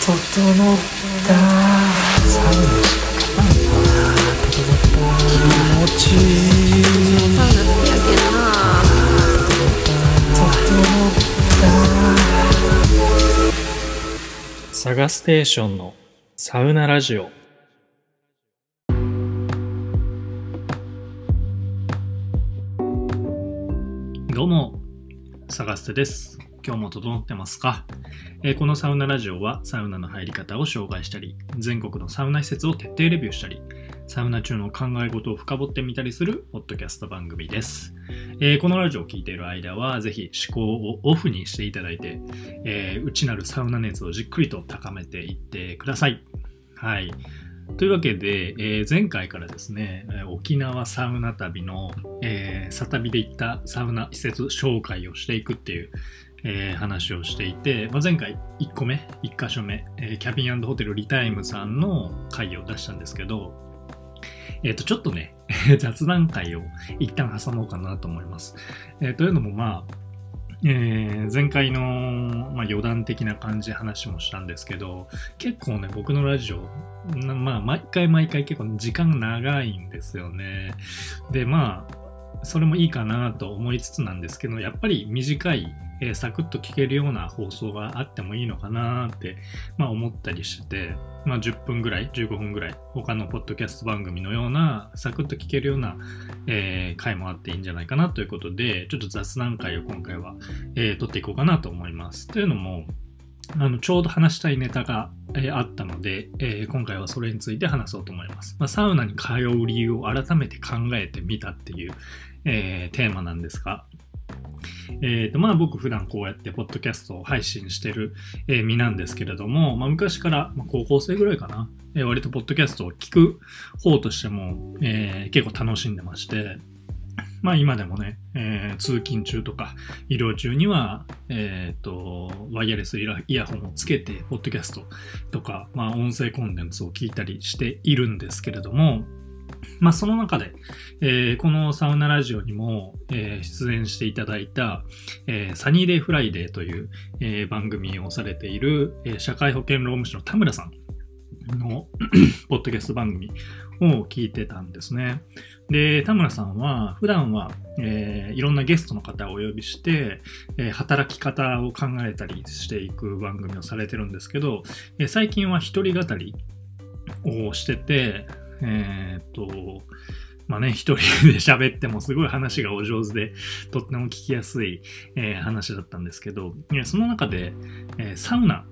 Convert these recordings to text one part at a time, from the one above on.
整った。サウナしたかな整った気持ち。いいサウナ好きやけんな整ったサガステーションのサウナラジオ。どうも、サガステです。今日も整ってますか、えーこのサウナラジオはサウナの入り方を紹介したり、全国のサウナ施設を徹底レビューしたり、サウナ中の考え事を深掘ってみたりするポッドキャスト番組です。えーこのラジオを聞いている間は、ぜひ思考をオフにしていただいて、えー内なるサウナ熱をじっくりと高めていってください。はい。というわけで、えー前回からですね、沖縄サウナ旅の、えー、サ旅で行ったサウナ施設紹介をしていくっていう、えー話をしていて、まあ、前回1個目、1箇所目、えーキャビンホテルリタイムさんの回を出したんですけど、えっ、と、ちょっとね、雑談会を一旦挟もうかなと思います。えーというのも、まあ、えー前回の、まあ、余談的な感じで話もしたんですけど、結構ね、僕のラジオ、まあ、毎回毎回結構時間長いんですよね。で、まあ、それもいいかなと思いつつなんですけど、やっぱり短い、えーサクッと聞けるような放送があってもいいのかなって、まあ、思ったりして、まあ、10分ぐらい、15分ぐらい、他のポッドキャスト番組のような、サクッと聞けるような、えー回もあっていいんじゃないかなということで、ちょっと雑談会を今回は、えー撮っていこうかなと思います。というのも、あのちょうど話したいネタが、えーあったので、えー今回はそれについて話そうと思います。まあ、サウナに通う理由を改めて考えてみたっていう、えーテーマなんですが、えーとまあ、僕普段こうやってポッドキャストを配信してる、えー身なんですけれども、まあ、昔から、まあ高校生ぐらいかな、えー割とポッドキャストを聞く方としても、えー結構楽しんでまして、まあ今でもね、えー通勤中とか移動中には、えっ、と、ワイヤレスイヤホンをつけて、ポッドキャストとか、まあ音声コンテンツを聞いたりしているんですけれども、まあその中で、えーこのサウナラジオにも、えー出演していただいた、えーサニーデイフライデーという、え番組をされている、え社会保険労務士の田村さんの ポッドキャスト番組を聞いてたんですね。で、田村さんは普段は、えいろんなゲストの方をお呼びして、え働き方を考えたりしていく番組をされてるんですけど、え最近は一人語りをしてて、えーっと、まあね、一人で喋ってもすごい話がお上手で、とっても聞きやすい、えー話だったんですけど、その中で、えーサウナ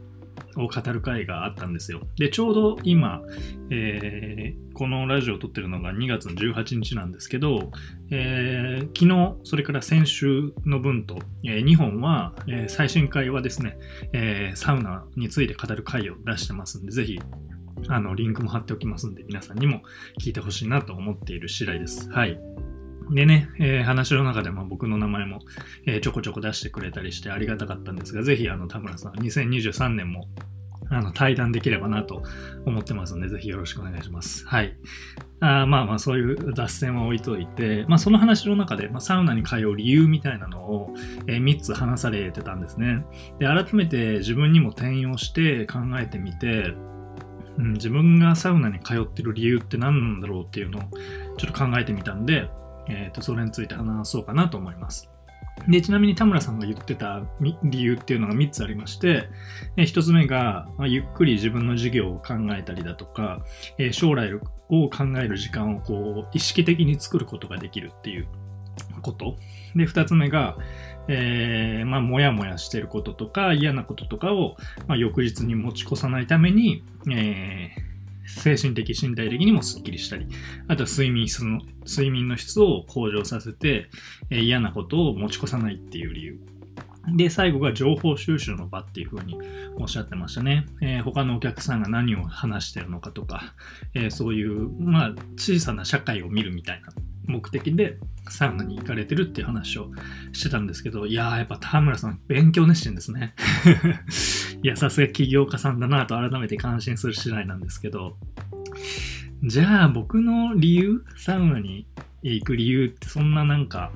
を語る会があったんですよ。で、ちょうど今、えーこのラジオを撮ってるのが2月の18日なんですけど、えー昨日、それから先週の分と、え2本は、え最新回はですね、えサウナについて語る回を出してますんで、ぜひ、あの、リンクも貼っておきますんで、皆さんにも聞いてほしいなと思っている次第です。はい。でね、えー話の中でも僕の名前も、えーちょこちょこ出してくれたりしてありがたかったんですが、ぜひ、あの、田村さん、2023年も、あの、対談できればなと思ってますので、ぜひよろしくお願いします。はい。あまあまあ、そういう脱線は置いといて、まあ、その話の中で、まあ、サウナに通う理由みたいなのを、え3つ話されてたんですね。で、改めて自分にも転用して考えてみて、うん、自分がサウナに通ってる理由って何なんだろうっていうのをちょっと考えてみたんで、えー、とそれについて話そうかなと思います。でちなみに田村さんが言ってた理由っていうのが3つありまして、え1つ目が、ま、ゆっくり自分の事業を考えたりだとか、え将来を考える時間をこう意識的に作ることができるっていうこと。で、2つ目が、えーまあ、もやもやしてることとか嫌なこととかを、まあ、翌日に持ち越さないために、えー精神的、身体的にもスッキリしたり、あとは睡眠質の、睡眠の質を向上させて、えー嫌なことを持ち越さないっていう理由。で、最後が情報収集の場っていうふうにおっしゃってましたね。えー他のお客さんが何を話してるのかとか、えーそういう、まあ、小さな社会を見るみたいな目的でサウナに行かれてるっていう話をしてたんですけど、いやー、やっぱ田村さん、勉強熱心ですね。いや、さすが起業家さんだなと改めて感心する次第なんですけど、じゃあ僕の理由サウナに行く理由ってそんななんか、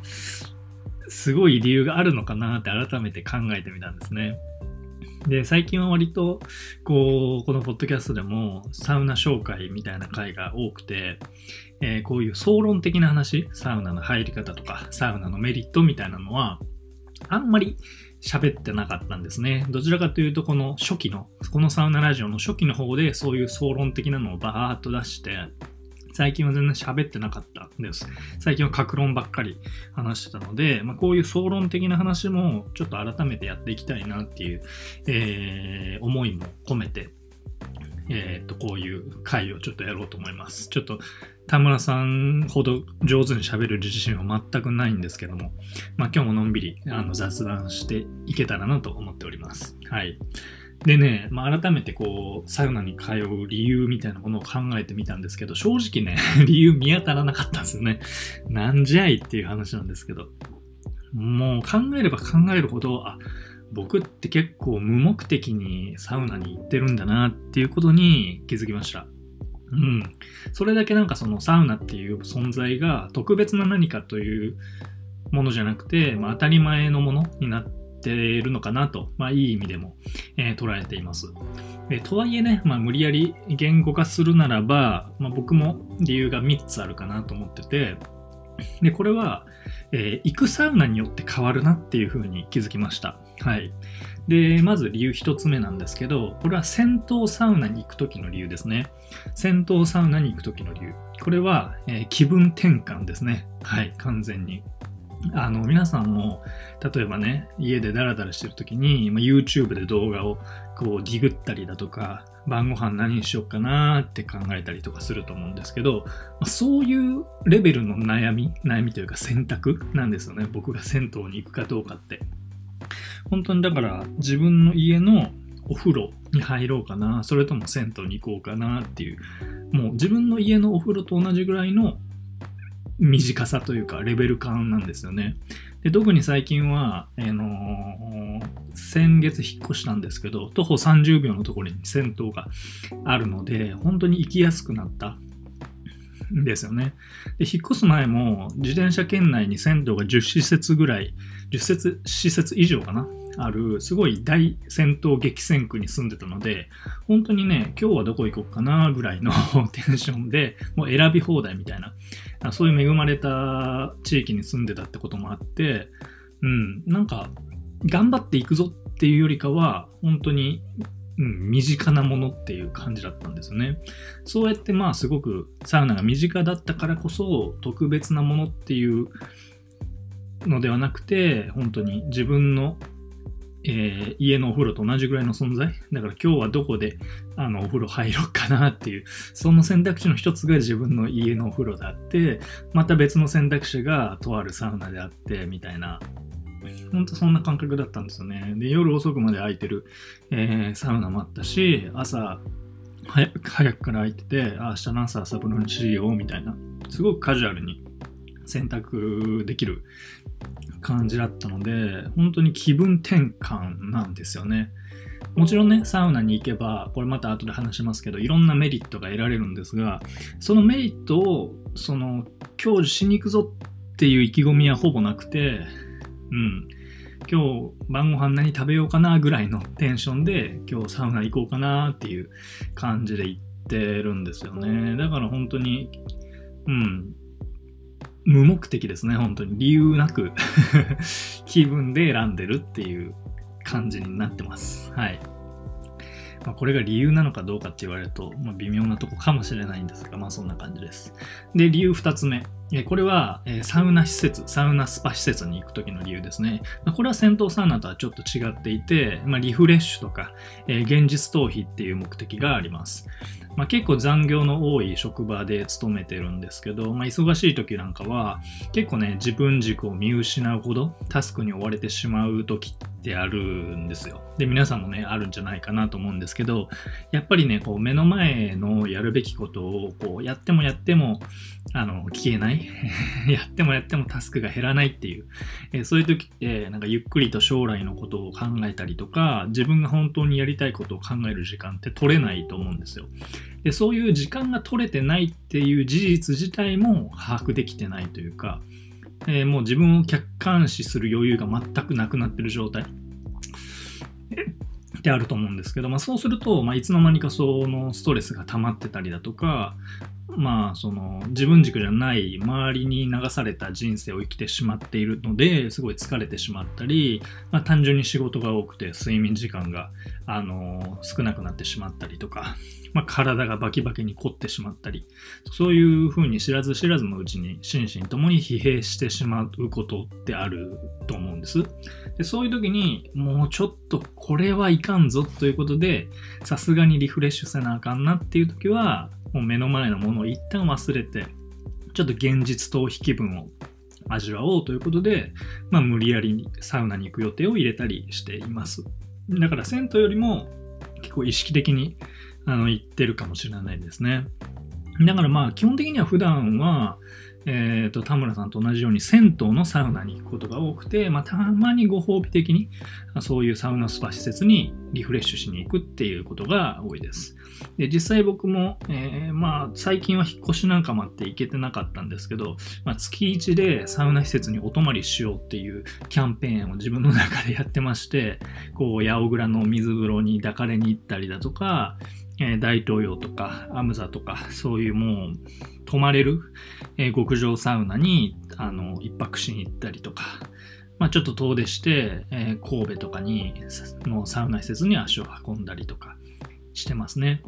すごい理由があるのかなって改めて考えてみたんですね。で、最近は割と、こう、このポッドキャストでもサウナ紹介みたいな回が多くて、えーこういう総論的な話、サウナの入り方とか、サウナのメリットみたいなのは、あんまり喋ってなかったんですね。どちらかというと、この初期の、このサウナラジオの初期の方でそういう総論的なのをバーっと出して、最近は全然喋ってなかったんです。最近は格論ばっかり話してたので、まあ、こういう総論的な話もちょっと改めてやっていきたいなっていう、えー思いも込めて、えーっと、こういう回をちょっとやろうと思います。ちょっと田村さんほど上手に喋る自信は全くないんですけども、まあ今日ものんびりあの雑談していけたらなと思っております。はい。でね、まあ、改めてこう、サウナに通う理由みたいなものを考えてみたんですけど、正直ね、理由見当たらなかったんですよね。なんじゃいっていう話なんですけど。もう考えれば考えるほど、あ、僕って結構無目的にサウナに行ってるんだなっていうことに気づきました。うん。それだけなんかそのサウナっていう存在が特別な何かというものじゃなくて、まあ、当たり前のものになってているのかなと、まあ、いい意味でも、えー捉えています。えーとはいえね、まあ、無理やり言語化するならば、まあ、僕も理由が3つあるかなと思ってて、で、これは、えー行くサウナによって変わるなっていうふうに気づきました。はい。で、まず理由1つ目なんですけど、これは銭湯サウナに行く時の理由ですね。銭湯サウナに行く時の理由。これは、えー気分転換ですね。はい、完全に。あの、皆さんも、例えばね、家でダラダラしてる時に、まあ YouTube で動画をこうディグったりだとか、晩ご飯何にしようかなって考えたりとかすると思うんですけど、まあそういうレベルの悩み、悩みというか選択なんですよね。僕が銭湯に行くかどうかって。本当にだから自分の家のお風呂に入ろうかな、それとも銭湯に行こうかなっていう、もう自分の家のお風呂と同じぐらいの短さというかレベル感なんですよね。で特に最近は、あのー先月引っ越したんですけど、徒歩30秒のところに銭湯があるので、本当に行きやすくなったんですよね。で引っ越す前も自転車圏内に銭湯が10施設ぐらい、10施設以上かなある、すごい大銭湯激戦区に住んでたので、本当にね、今日はどこ行こうかなぐらいの テンションで、もう選び放題みたいな、そういう恵まれた地域に住んでたってこともあって、うん、なんか、頑張っていくぞっていうよりかは、本当に、うん、身近なものっていう感じだったんですよね。そうやってまあすごくサウナが身近だったからこそ特別なものっていうのではなくて、本当に自分の、えー家のお風呂と同じぐらいの存在？だから今日はどこであのお風呂入ろうかなっていう、その選択肢の一つが自分の家のお風呂であって、また別の選択肢がとあるサウナであって、みたいな。本当そんな感覚だったんですよね。で、夜遅くまで空いてる、えーサウナもあったし、朝早くから空いてて、明日の朝サブロにしようみたいな、すごくカジュアルに選択できる感じだったので、本当に気分転換なんですよね。もちろんね、サウナに行けば、これまた後で話しますけど、いろんなメリットが得られるんですが、そのメリットを、その、享受しに行くぞっていう意気込みはほぼなくて、うん、今日晩ご飯何食べようかなぐらいのテンションで、今日サウナ行こうかなっていう感じで行ってるんですよね。だから本当に、うん、無目的ですね、本当に。理由なく 気分で選んでるっていう感じになってます。はい。まあ、これが理由なのかどうかって言われると、まあ、微妙なとこかもしれないんですが、まあそんな感じです。で、理由2つ目。これは、サウナ施設、サウナスパ施設に行く時の理由ですね。これは戦闘サウナとはちょっと違っていて、まあ、リフレッシュとか、え現実逃避っていう目的があります。まあ、結構残業の多い職場で勤めてるんですけど、まあ、忙しい時なんかは結構ね自分軸を見失うほどタスクに追われてしまう時ってあるんですよ。で皆さんもねあるんじゃないかなと思うんですけどやっぱりねこう目の前のやるべきことをこうやってもやってもあの消えない やってもやってもタスクが減らないっていう、えーそういう時ってなんかゆっくりと将来のことを考えたりとか自分が本当にやりたいことを考える時間って取れないと思うんですよ。でそういう時間が取れてないっていう事実自体も把握できてないというか、えーもう自分を客観視する余裕が全くなくなってる状態。ってあると思うんですけど、まあ、そうすると、まあ、いつの間にかそのストレスが溜まってたりだとか、まあ、その自分軸じゃない周りに流された人生を生きてしまっているのですごい疲れてしまったり、まあ、単純に仕事が多くて睡眠時間が、あの少なくなってしまったりとか、まあ、体がバキバキに凝ってしまったりそういうふうに知らず知らずのうちに心身ともに疲弊してしまうことってあると思うんです。でそういう時にもうちょっとこれはいかんぞということでさすがにリフレッシュせなあかんなっていう時はもう目の前のものを一旦忘れてちょっと現実逃避気分を味わおうということで、まあ、無理やりサウナに行く予定を入れたりしていますだから銭湯よりも結構意識的にあの行ってるかもしれないですね。だからまあ基本的には普段は、えーと、田村さんと同じように銭湯のサウナに行くことが多くて、まあ、たまにご褒美的にそういうサウナスパ施設にリフレッシュしに行くっていうことが多いです。で実際僕も、えー、まあ、最近は引っ越しなんかもあって行けてなかったんですけど、まあ、月1でサウナ施設にお泊まりしようっていうキャンペーンを自分の中でやってましてこう八百倉の水風呂に抱かれに行ったりだとかえ大東洋とかアムザとかそういうもう泊まれる、え極上サウナにあの一泊しに行ったりとか、まあ、ちょっと遠出して、え神戸とかにのサウナ施設に足を運んだりとかしてますね。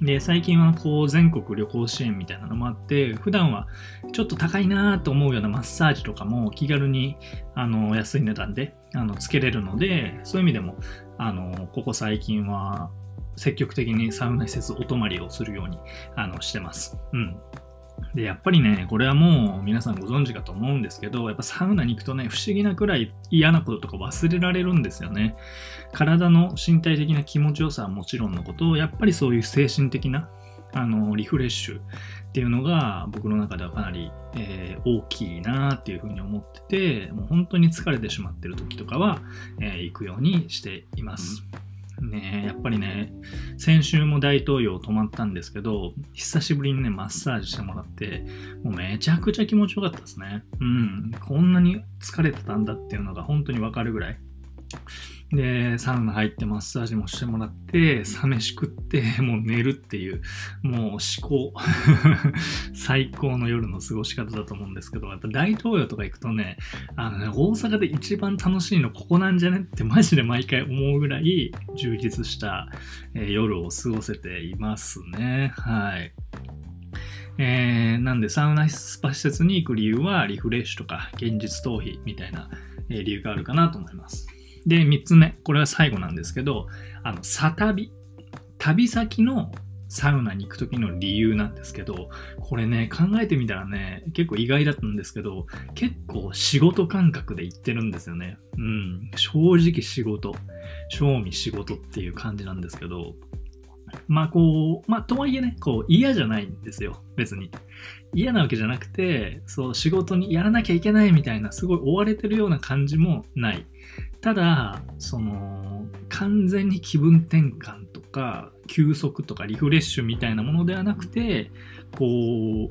で、最近はこう全国旅行支援みたいなのもあって、普段はちょっと高いなと思うようなマッサージとかも気軽にあの安い値段であのつけれるので、そういう意味でもあのここ最近は積極的にサウナ施設お泊りをするようにあのしてます。うん。で、やっぱりね、これはもう皆さんご存知かと思うんですけど、やっぱサウナに行くとね、不思議なくらい嫌なこととか忘れられるんですよね。体の身体的な気持ちよさはもちろんのこと、やっぱりそういう精神的なあのリフレッシュっていうのが僕の中ではかなり、えー、大きいなっていうふうに思ってて、もう本当に疲れてしまってる時とかは、えー、行くようにしています。ねやっぱりね、先週も大統領泊まったんですけど、久しぶりにね、マッサージしてもらって、もうめちゃくちゃ気持ちよかったですね。うん、こんなに疲れてたんだっていうのが本当にわかるぐらい。で、サウナ入ってマッサージもしてもらって、サ飯食って、もう寝るっていう、もう思考。最高の夜の過ごし方だと思うんですけど、やっぱ大東洋とか行くとね、あのね、大阪で一番楽しいのここなんじゃねってマジで毎回思うぐらい充実した、え、夜を過ごせていますね。はい。えー、なんでサウナスパ施設に行く理由はリフレッシュとか現実逃避みたいな、え、理由があるかなと思います。で、3つ目。これは最後なんですけど、あの、サ旅。旅先のサウナに行く時の理由なんですけど、これね、考えてみたらね、結構意外だったんですけど、結構仕事感覚で行ってるんですよね。うん。正直仕事。正味仕事っていう感じなんですけど、まあこう、まあとはいえね、こう嫌じゃないんですよ、別に。嫌なわけじゃなくて、そう仕事にやらなきゃいけないみたいな、すごい追われてるような感じもない。ただ、その、完全に気分転換とか、休息とかリフレッシュみたいなものではなくて、こ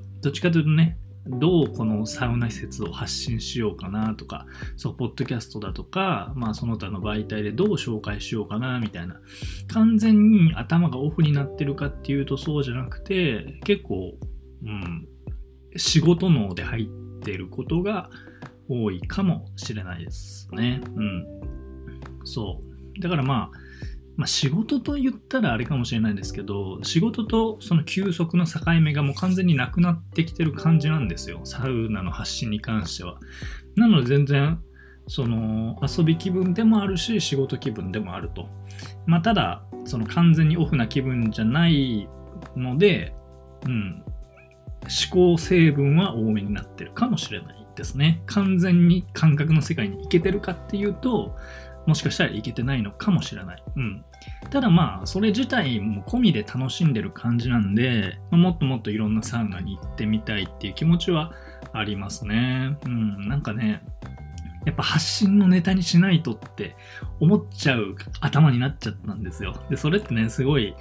う、どっちかというとね、どうこのサウナ施設を発信しようかなとか、そう、ポッドキャストだとか、まあその他の媒体でどう紹介しようかなみたいな、完全に頭がオフになってるかっていうとそうじゃなくて、結構、うん、仕事脳で入ってることが多いかもしれないですね。うん。そう。だからまあ、まあ、仕事と言ったらあれかもしれないですけど、仕事とその休息の境目がもう完全になくなってきてる感じなんですよ。サウナの発信に関しては。なので全然、その遊び気分でもあるし、仕事気分でもあると。まあ、ただ、その完全にオフな気分じゃないので、うん、思考成分は多めになってるかもしれないですね。完全に感覚の世界に行けてるかっていうと、もしかしたらいけてないのかもしれない。うん。ただまあ、それ自体も込みで楽しんでる感じなんで、まもっともっといろんなサウナに行ってみたいっていう気持ちはありますね。うん、なんかね、やっぱ発信のネタにしないとって思っちゃう頭になっちゃったんですよ。で、それってね、すごい、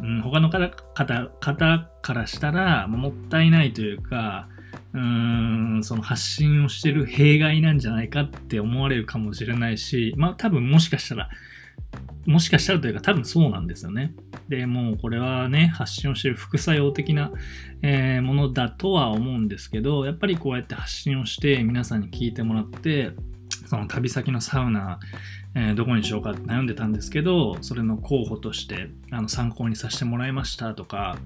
うん、他の方方からしたらもったいないというか、うーん、その発信をしてる弊害なんじゃないかって思われるかもしれないし、まあ多分もしかしたらもしかしたらというか多分そうなんですよね。で、もうこれはね、発信をしてる副作用的な、えー、ものだとは思うんですけど、やっぱりこうやって発信をして皆さんに聞いてもらって、その旅先のサウナ、えー、どこにしようかって悩んでたんですけど、それの候補としてあの参考にさせてもらいましたとか、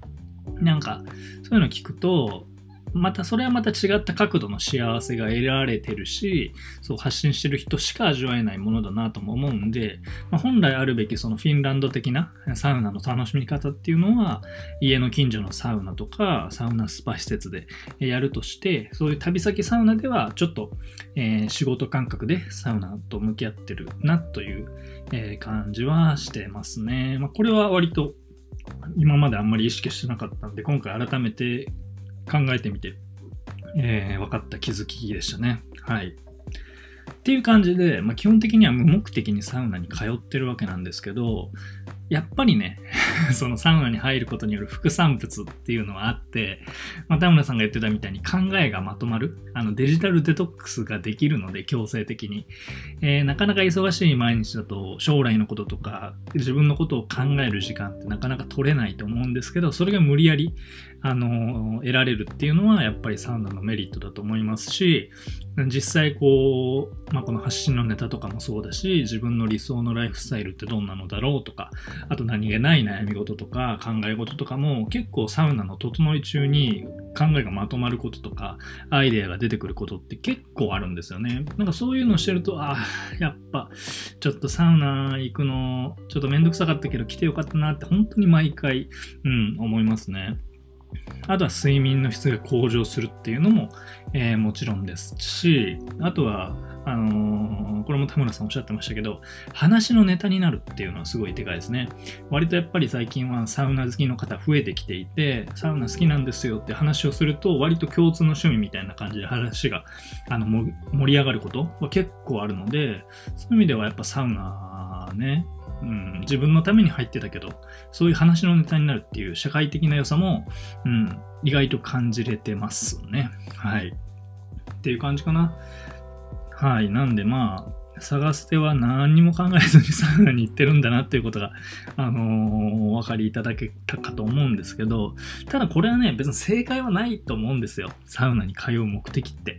なんかそういうの聞くと、またそれはまた違った角度の幸せが得られてるし、そう発信してる人しか味わえないものだなとも思うんで、まあ、本来あるべきそのフィンランド的なサウナの楽しみ方っていうのは、家の近所のサウナとか、サウナスパ施設でやるとして、そういう旅先サウナではちょっと、えー、仕事感覚でサウナと向き合ってるなという、え、感じはしてますね。まあ、これは割と今まであんまり意識してなかったんで、今回改めて考えてみて、えー、分かった気づきでしたね。はい。っていう感じで、まあ、基本的には無目的にサウナに通ってるわけなんですけど、やっぱりね、そのサウナに入ることによる副産物っていうのはあって、まあ、田村さんが言ってたみたいに考えがまとまる、あのデジタルデトックスができるので、強制的に。えー、なかなか忙しい毎日だと、将来のこととか、自分のことを考える時間ってなかなか取れないと思うんですけど、それが無理やり、あの、得られるっていうのは、やっぱりサウナのメリットだと思いますし、実際こう、まあ、この発信のネタとかもそうだし、自分の理想のライフスタイルってどんなのだろうとか、あと何気ない悩み事とか考え事とかも結構サウナの整い中に考えがまとまることとかアイデアが出てくることって結構あるんですよね。なんかそういうのをしてると、ああ、やっぱちょっとサウナ行くのちょっとめんどくさかったけど来てよかったなって本当に毎回、うん、思いますね。あとは睡眠の質が向上するっていうのも、えー、もちろんですし、あとは、あのー、これも田村さんおっしゃってましたけど、話のネタになるっていうのはすごいでかいですね。割とやっぱり最近はサウナ好きの方増えてきていて、サウナ好きなんですよって話をすると、割と共通の趣味みたいな感じで話があの盛り上がることは結構あるので、そういう意味ではやっぱサウナね、うん、自分のために入ってたけど、そういう話のネタになるっていう社会的な良さも、うん、意外と感じれてますね。はい。っていう感じかな。はい。なんでまあ、探す手は何にも考えずに サウナに行ってるんだなっていうことが、あのー、お分かりいただけたかと思うんですけど、ただこれはね、別に正解はないと思うんですよ。サウナに通う目的って。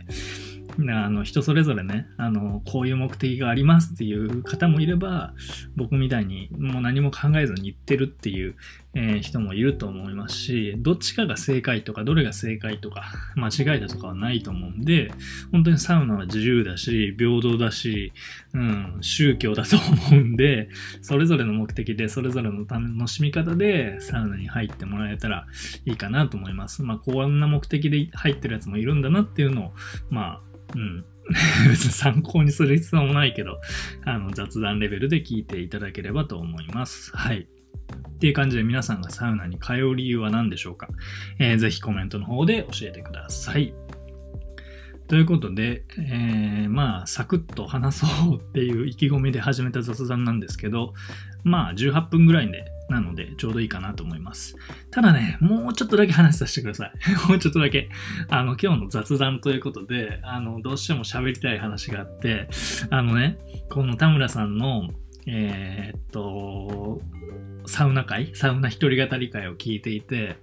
あの人それぞれねあのこういう目的がありますっていう方もいれば僕みたいにもう何も考えずに言ってるっていう、えー、人もいると思いますしどっちかが正解とかどれが正解とか間違いだとかはないと思うんで本当にサウナは自由だし平等だし、うん、宗教だと思うんでそれぞれの目的でそれぞれの楽しみ方でサウナに入ってもらえたらいいかなと思います。まあこんな目的で入ってるやつもいるんだなっていうのをまあうん。別に参考にする必要もないけど、あの雑談レベルで聞いていただければと思います。はい。っていう感じで皆さんがサウナに通う理由は何でしょうか、えー、ぜひコメントの方で教えてください。ということで、えー、まあ、サクッと話そうっていう意気込みで始めた雑談なんですけど、まあ、18分ぐらいでなので、ちょうどいいかなと思います。ただね、もうちょっとだけ話させてください。もうちょっとだけ。あの、今日の雑談ということで、あの、どうしても喋りたい話があって、あのね、この田村さんの、えー、っと、サウナ会サウナ一人語り会を聞いていて、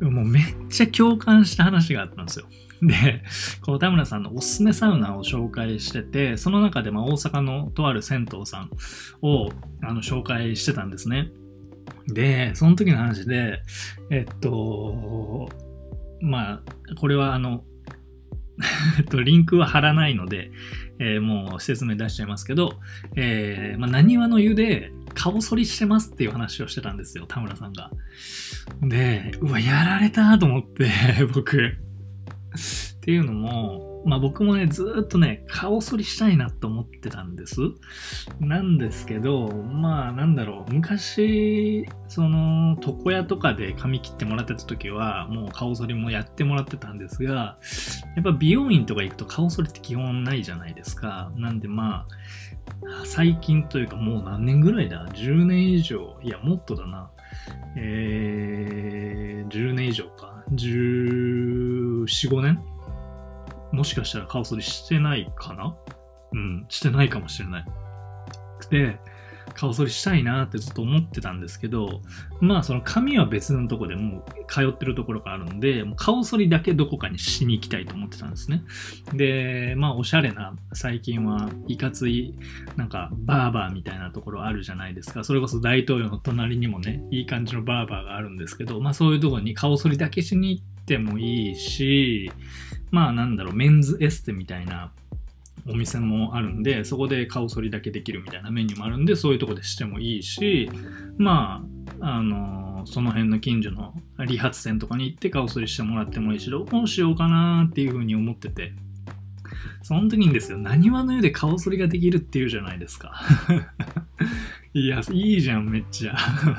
もうめっちゃ共感した話があったんですよ。で、この田村さんのおすすめサウナを紹介してて、その中でま大阪のとある銭湯さんをあの紹介してたんですね。で、その時の話で、えっと、まあ、これはあの、えっと、リンクは貼らないので、えー、もう説明出しちゃいますけど、えー、まあ、何話の湯で顔剃りしてますっていう話をしてたんですよ、田村さんが。で、うわ、やられたと思って、僕。っていうのも、まあ僕もね、ずっとね、顔剃りしたいなと思ってたんです。なんですけど、まあなんだろう、昔、その、床屋とかで髪切ってもらってた時は、もう顔剃りもやってもらってたんですが、やっぱ美容院とか行くと顔剃りって基本ないじゃないですか。なんでまあ、最近というかもう何年ぐらいだ ?10 年以上。いや、もっとだな。えー、10年以上か。14、5年もしかしたら顔剃りしてないかな？うん、してないかもしれない。で、顔剃りしたいなってずっと思ってたんですけど、まあその髪は別のとこでもう通ってるところがあるので、もう顔剃りだけどこかにしに行きたいと思ってたんですね。で、まあおしゃれな、最近はいかつい、なんかバーバーみたいなところあるじゃないですか。それこそ大統領の隣にもね、いい感じのバーバーがあるんですけど、まあそういうところに顔剃りだけしに行ってもいいし、まあなんだろう、メンズエステみたいなお店もあるんで、そこで顔剃りだけできるみたいなメニューもあるんで、そういうとこでしてもいいし、まあ、あのその辺の近所の理髪店とかに行って顔剃りしてもらってもいいし、どうしようかなっていうふうに思ってて、その時にですよ、何話の湯で顔剃りができるっていうじゃないですか。いや、いいじゃん、めっちゃ。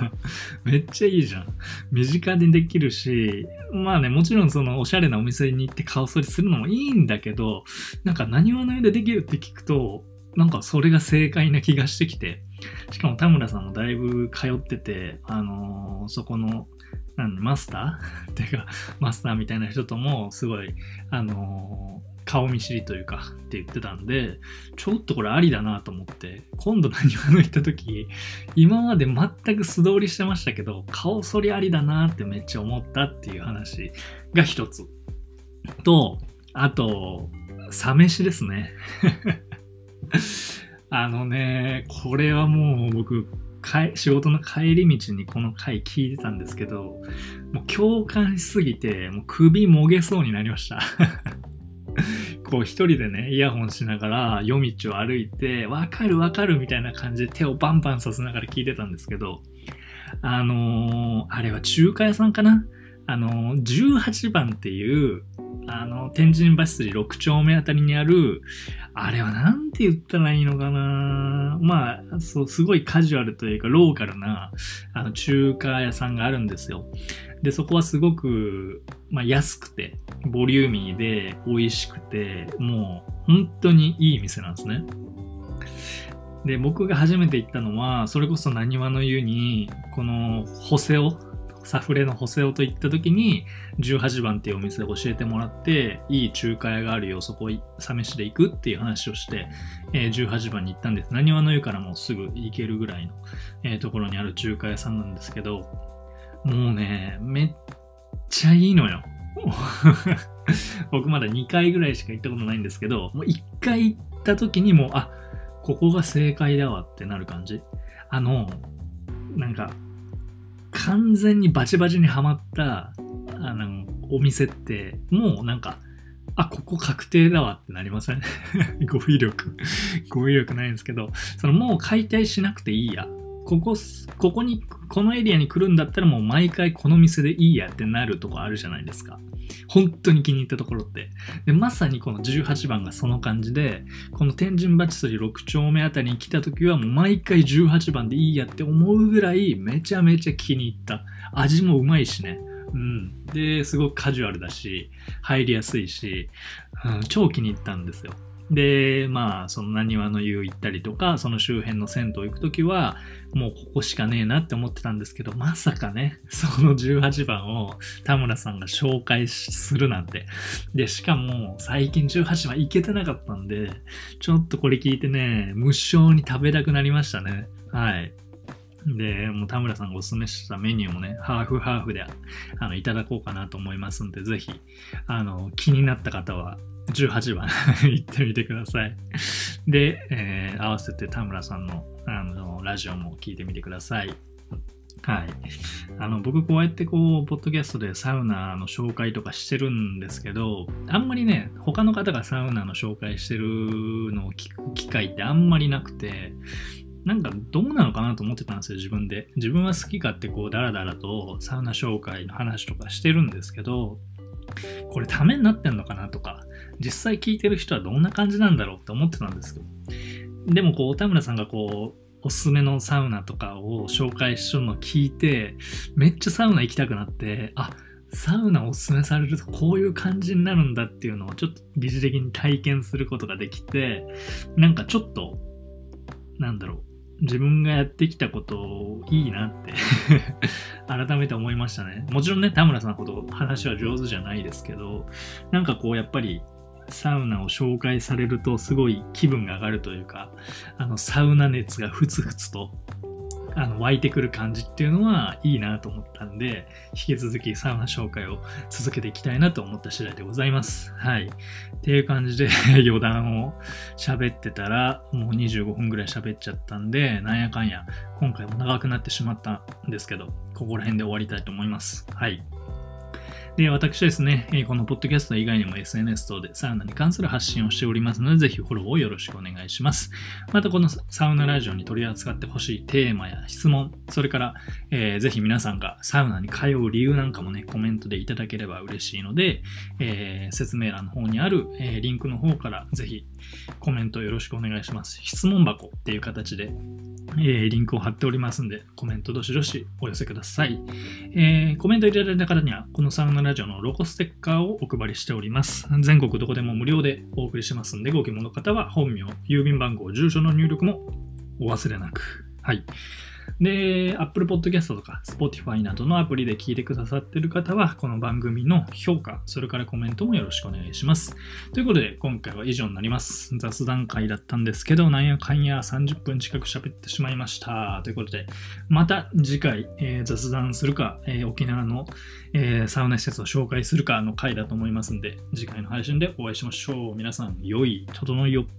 めっちゃいいじゃん。身近にできるし、まあね、もちろんそのおしゃれなお店に行って顔剃りするのもいいんだけど、なんか何話の湯でできるって聞くと、なんかそれが正解な気がしてきて、しかも田村さんもだいぶ通ってて、あのー、そこの、なんマスター？っていうか、マスターみたいな人とも、すごい、あの顔見知りというかって言ってたんで、ちょっとこれありだなと思って、今度何話の行った時、今まで全く素通りしてましたけど、顔剃りありだなってめっちゃ思ったっていう話が一つ。と、あと、サ飯ですね。あのね、これはもう僕、仕事の帰り道にこの回聞いてたんですけど、もう共感しすぎて、もう首もげそうになりました。こう一人でね、イヤホンしながら夜道を歩いて、わかるわかるみたいな感じで手をバンバンさせながら聞いてたんですけど、あのー、あれは中華屋さんかな？あのー、18番っていう、あの、天神橋筋6丁目あたりにある、あれはなんて言ったらいいのかなまあ、そう、すごいカジュアルというか、ローカルな、あの、中華屋さんがあるんですよ。で、そこはすごく、まあ、安くて、ボリューミーで、美味しくて、もう、本当にいい店なんですね。で、僕が初めて行ったのは、それこそ何話の湯に、この、ホセオ、サフレのホセオと行った時に、18番っていうお店を教えてもらって、いい中華屋があるよ、そこ、サ飯で行くっていう話をして、えー、18番に行ったんです。何話の湯からもうすぐ行けるぐらいの、えー、ところにある中華屋さんなんですけど、もうね、めっちゃいいのよ。僕まだ2回ぐらいしか行ったことないんですけど、もう1回行った時にもう、あ、ここが正解だわってなる感じ。あの、なんか、完全にバチバチにはまった、あの、お店って、もうなんか、あ、ここ確定だわってなりません？語彙力語彙力ないんですけど、そのもう解体しなくていいや。ここ、ここに、このエリアに来るんだったらもう毎回この店でいいやってなるとこあるじゃないですか。本当に気に入ったところって。で、まさにこの18番がその感じで、この天神バチソリ6丁目あたりに来た時はもう毎回18番でいいやって思うぐらいめちゃめちゃ気に入った。味もうまいしね。うん。で、すごくカジュアルだし、入りやすいし、うん、超気に入ったんですよ。で、まあ、その何話の湯行ったりとか、その周辺の銭湯行くときは、もうここしかねえなって思ってたんですけど、まさかね、その18番を田村さんが紹介するなんて。で、しかも最近18番行けてなかったんで、ちょっとこれ聞いてね、無性に食べたくなりましたね。はい。で、もう田村さんがおすすめしたメニューもね、ハーフハーフであのいただこうかなと思いますんで、ぜひ、あの、気になった方は18番 行ってみてください。で、えー、合わせて田村さんのあのラジオも聞いてみてください。はい。あの、僕こうやってこう、ポッドキャストでサウナの紹介とかしてるんですけど、あんまりね、他の方がサウナの紹介してるのを聞く機会ってあんまりなくて、なんかどうなのかなと思ってたんですよ、自分で。自分は好きかってこう、ダラダラとサウナ紹介の話とかしてるんですけど、これためになってんのかなとか、実際聞いてる人はどんな感じなんだろうって思ってたんですけど、でもこう、田村さんがこう、おすすめのサウナとかを紹介してるのを聞いて、めっちゃサウナ行きたくなって、あ、サウナおすすめされるとこういう感じになるんだっていうのをちょっと疑似的に体験することができて、なんかちょっと、なんだろう、自分がやってきたことをいいなって 改めて思いましたね。もちろんね、田村さんのこと話は上手じゃないですけど、なんかこうやっぱりサウナを紹介されるとすごい気分が上がるというか、あの、サウナ熱がふつふつとあの湧いてくる感じっていうのはいいなと思ったんで、引き続きサウナ紹介を続けていきたいなと思った次第でございます。はい。っていう感じで 余談を喋ってたら、もう25分ぐらい喋っちゃったんで、なんやかんや、今回も長くなってしまったんですけど、ここら辺で終わりたいと思います。はい。で、私ですね、このポッドキャスト以外にも SNS 等でサウナに関する発信をしておりますので、ぜひフォローをよろしくお願いします。またこのサウナラジオに取り扱ってほしいテーマや質問、それから、えーぜひ皆さんがサウナに通う理由なんかもね、コメントでいただければ嬉しいので、えー説明欄の方にある、えーリンクの方からぜひコメントよろしくお願いします。質問箱っていう形で、えーリンクを貼っておりますんで、コメントどしどしお寄せください。えーコメントいただいた方には、このサウナラジオのロゴステッカーをお配りしております。全国どこでも無料でお送りしますんで、ご希望の方は本名、郵便番号、住所の入力もお忘れなく。はい。で、Apple Podcast とか Spotify などのアプリで聞いてくださってる方は、この番組の評価、それからコメントもよろしくお願いします。ということで、今回は以上になります。雑談会だったんですけど、なんやかんや30分近く喋ってしまいました。ということで、また次回、えー雑談するか、えー沖縄の、えーサウナ施設を紹介するかの回だと思いますんで、次回の配信でお会いしましょう。皆さん、良い整いを。